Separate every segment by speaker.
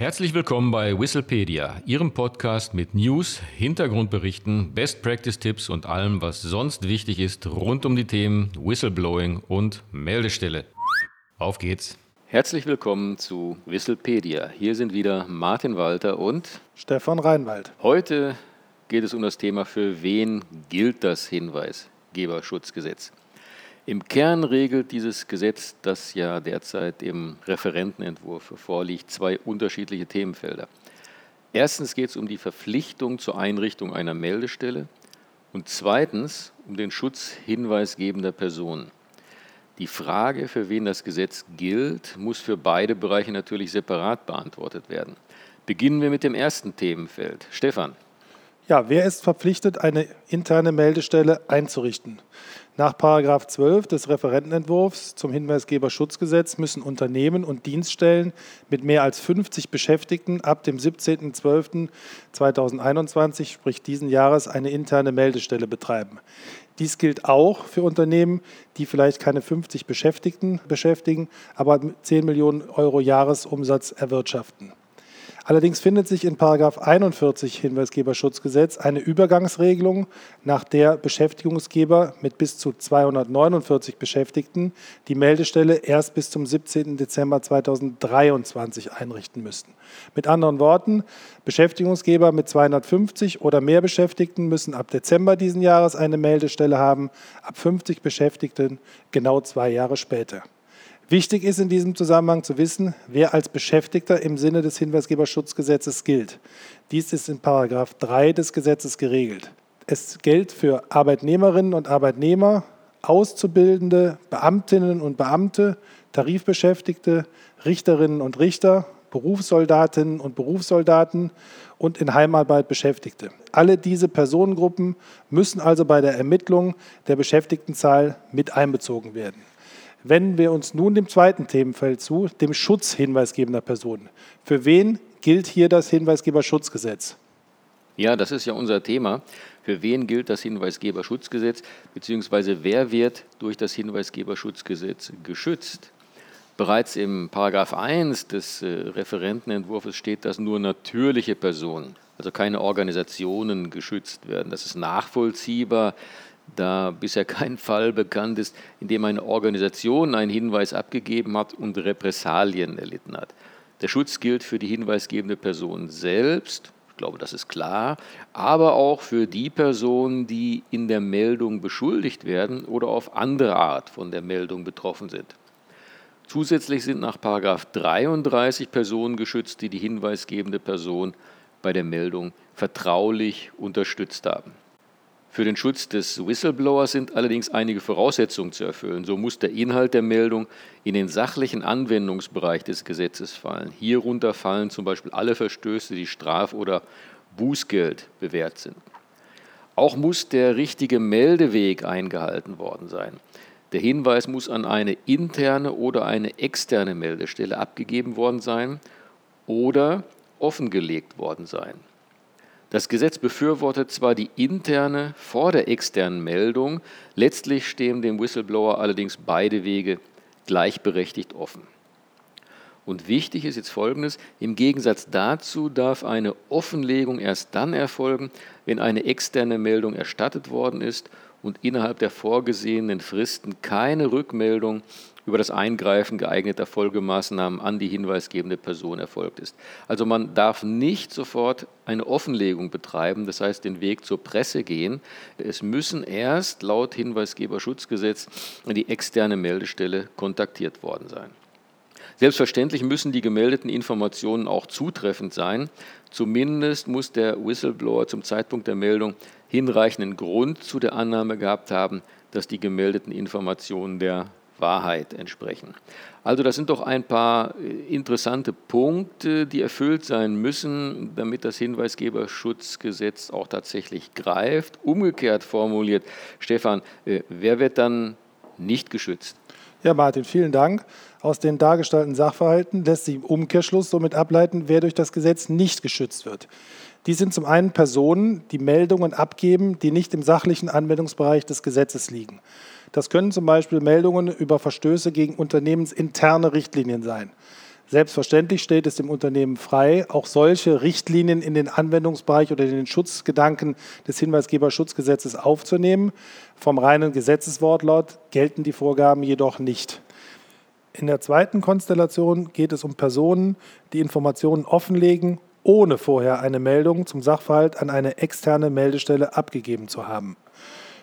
Speaker 1: Herzlich willkommen bei Whistlepedia, Ihrem Podcast mit News, Hintergrundberichten, Best Practice Tipps und allem, was sonst wichtig ist rund um die Themen Whistleblowing und Meldestelle. Auf geht's!
Speaker 2: Herzlich willkommen zu Whistlepedia. Hier sind wieder Martin Walter und
Speaker 3: Stefan Reinwald.
Speaker 2: Heute geht es um das Thema, für wen gilt das Hinweisgeberschutzgesetz. Im Kern regelt dieses Gesetz, das ja derzeit im Referentenentwurf vorliegt, zwei unterschiedliche Themenfelder. Erstens geht es um die Verpflichtung zur Einrichtung einer Meldestelle und zweitens um den Schutz hinweisgebender Personen. Die Frage, für wen das Gesetz gilt, muss für beide Bereiche natürlich separat beantwortet werden. Beginnen wir mit dem ersten Themenfeld. Stefan.
Speaker 3: Ja, wer ist verpflichtet, eine interne Meldestelle einzurichten? Nach 12 des Referentenentwurfs zum Hinweisgeberschutzgesetz müssen Unternehmen und Dienststellen mit mehr als 50 Beschäftigten ab dem 17.12.2021, sprich diesen Jahres, eine interne Meldestelle betreiben. Dies gilt auch für Unternehmen, die vielleicht keine 50 Beschäftigten beschäftigen, aber 10 Millionen Euro Jahresumsatz erwirtschaften. Allerdings findet sich in 41 Hinweisgeberschutzgesetz eine Übergangsregelung, nach der Beschäftigungsgeber mit bis zu 249 Beschäftigten die Meldestelle erst bis zum 17. Dezember 2023 einrichten müssten. Mit anderen Worten, Beschäftigungsgeber mit 250 oder mehr Beschäftigten müssen ab Dezember diesen Jahres eine Meldestelle haben, ab 50 Beschäftigten genau zwei Jahre später. Wichtig ist in diesem Zusammenhang zu wissen, wer als Beschäftigter im Sinne des Hinweisgeberschutzgesetzes gilt. Dies ist in Paragraph 3 des Gesetzes geregelt. Es gilt für Arbeitnehmerinnen und Arbeitnehmer, Auszubildende, Beamtinnen und Beamte, Tarifbeschäftigte, Richterinnen und Richter, Berufssoldatinnen und Berufssoldaten und in Heimarbeit Beschäftigte. Alle diese Personengruppen müssen also bei der Ermittlung der Beschäftigtenzahl mit einbezogen werden. Wenden wir uns nun dem zweiten Themenfeld zu, dem Schutz hinweisgebender Personen. Für wen gilt hier das Hinweisgeberschutzgesetz?
Speaker 2: Ja, das ist ja unser Thema. Für wen gilt das Hinweisgeberschutzgesetz, beziehungsweise wer wird durch das Hinweisgeberschutzgesetz geschützt? Bereits im Paragraph 1 des äh, Referentenentwurfs steht, dass nur natürliche Personen, also keine Organisationen, geschützt werden. Das ist nachvollziehbar da bisher kein Fall bekannt ist, in dem eine Organisation einen Hinweis abgegeben hat und Repressalien erlitten hat. Der Schutz gilt für die hinweisgebende Person selbst, ich glaube, das ist klar, aber auch für die Personen, die in der Meldung beschuldigt werden oder auf andere Art von der Meldung betroffen sind. Zusätzlich sind nach 33 Personen geschützt, die die hinweisgebende Person bei der Meldung vertraulich unterstützt haben. Für den Schutz des Whistleblowers sind allerdings einige Voraussetzungen zu erfüllen. So muss der Inhalt der Meldung in den sachlichen Anwendungsbereich des Gesetzes fallen. Hierunter fallen zum Beispiel alle Verstöße, die Straf- oder Bußgeld bewährt sind. Auch muss der richtige Meldeweg eingehalten worden sein. Der Hinweis muss an eine interne oder eine externe Meldestelle abgegeben worden sein oder offengelegt worden sein. Das Gesetz befürwortet zwar die interne vor der externen Meldung, letztlich stehen dem Whistleblower allerdings beide Wege gleichberechtigt offen. Und wichtig ist jetzt Folgendes, im Gegensatz dazu darf eine Offenlegung erst dann erfolgen, wenn eine externe Meldung erstattet worden ist und innerhalb der vorgesehenen Fristen keine Rückmeldung über das Eingreifen geeigneter Folgemaßnahmen an die hinweisgebende Person erfolgt ist. Also man darf nicht sofort eine Offenlegung betreiben, das heißt den Weg zur Presse gehen. Es müssen erst laut Hinweisgeberschutzgesetz die externe Meldestelle kontaktiert worden sein. Selbstverständlich müssen die gemeldeten Informationen auch zutreffend sein. Zumindest muss der Whistleblower zum Zeitpunkt der Meldung hinreichenden Grund zu der Annahme gehabt haben, dass die gemeldeten Informationen der Wahrheit entsprechen. Also das sind doch ein paar äh, interessante Punkte, die erfüllt sein müssen, damit das Hinweisgeberschutzgesetz auch tatsächlich greift. Umgekehrt formuliert, Stefan, äh, wer wird dann nicht geschützt?
Speaker 3: Ja, Martin, vielen Dank. Aus den dargestellten Sachverhalten lässt sich im Umkehrschluss somit ableiten, wer durch das Gesetz nicht geschützt wird. Dies sind zum einen Personen, die Meldungen abgeben, die nicht im sachlichen Anwendungsbereich des Gesetzes liegen. Das können zum Beispiel Meldungen über Verstöße gegen unternehmensinterne Richtlinien sein. Selbstverständlich steht es dem Unternehmen frei, auch solche Richtlinien in den Anwendungsbereich oder in den Schutzgedanken des Hinweisgeberschutzgesetzes aufzunehmen. Vom reinen Gesetzeswortlaut gelten die Vorgaben jedoch nicht. In der zweiten Konstellation geht es um Personen, die Informationen offenlegen, ohne vorher eine Meldung zum Sachverhalt an eine externe Meldestelle abgegeben zu haben.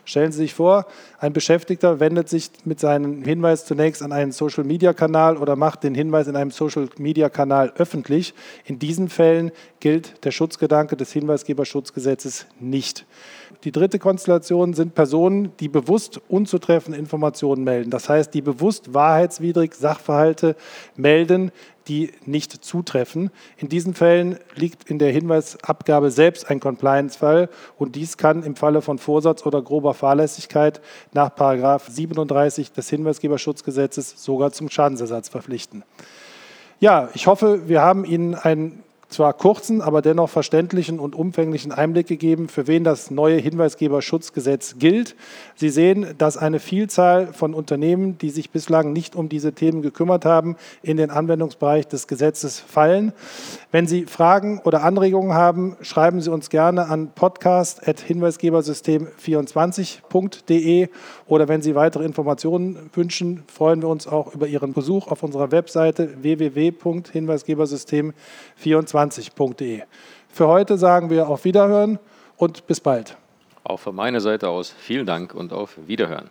Speaker 3: Stellen Sie sich vor, ein Beschäftigter wendet sich mit seinem Hinweis zunächst an einen Social-Media-Kanal oder macht den Hinweis in einem Social-Media-Kanal öffentlich. In diesen Fällen gilt der Schutzgedanke des Hinweisgeberschutzgesetzes nicht. Die dritte Konstellation sind Personen, die bewusst unzutreffende Informationen melden. Das heißt, die bewusst wahrheitswidrig Sachverhalte melden, die nicht zutreffen. In diesen Fällen liegt in der Hinweisabgabe selbst ein Compliance-Fall und dies kann im Falle von Vorsatz oder grober Fahrlässigkeit nach 37 des Hinweisgeberschutzgesetzes sogar zum Schadensersatz verpflichten. Ja, ich hoffe, wir haben Ihnen einen zwar kurzen, aber dennoch verständlichen und umfänglichen Einblick gegeben, für wen das neue Hinweisgeberschutzgesetz gilt. Sie sehen, dass eine Vielzahl von Unternehmen, die sich bislang nicht um diese Themen gekümmert haben, in den Anwendungsbereich des Gesetzes fallen. Wenn Sie Fragen oder Anregungen haben, schreiben Sie uns gerne an podcast.hinweisgebersystem24.de oder wenn Sie weitere Informationen wünschen, freuen wir uns auch über Ihren Besuch auf unserer Webseite www.hinweisgebersystem24.de. Für heute sagen wir auf Wiederhören und bis bald.
Speaker 2: Auch von meiner Seite aus vielen Dank und auf Wiederhören.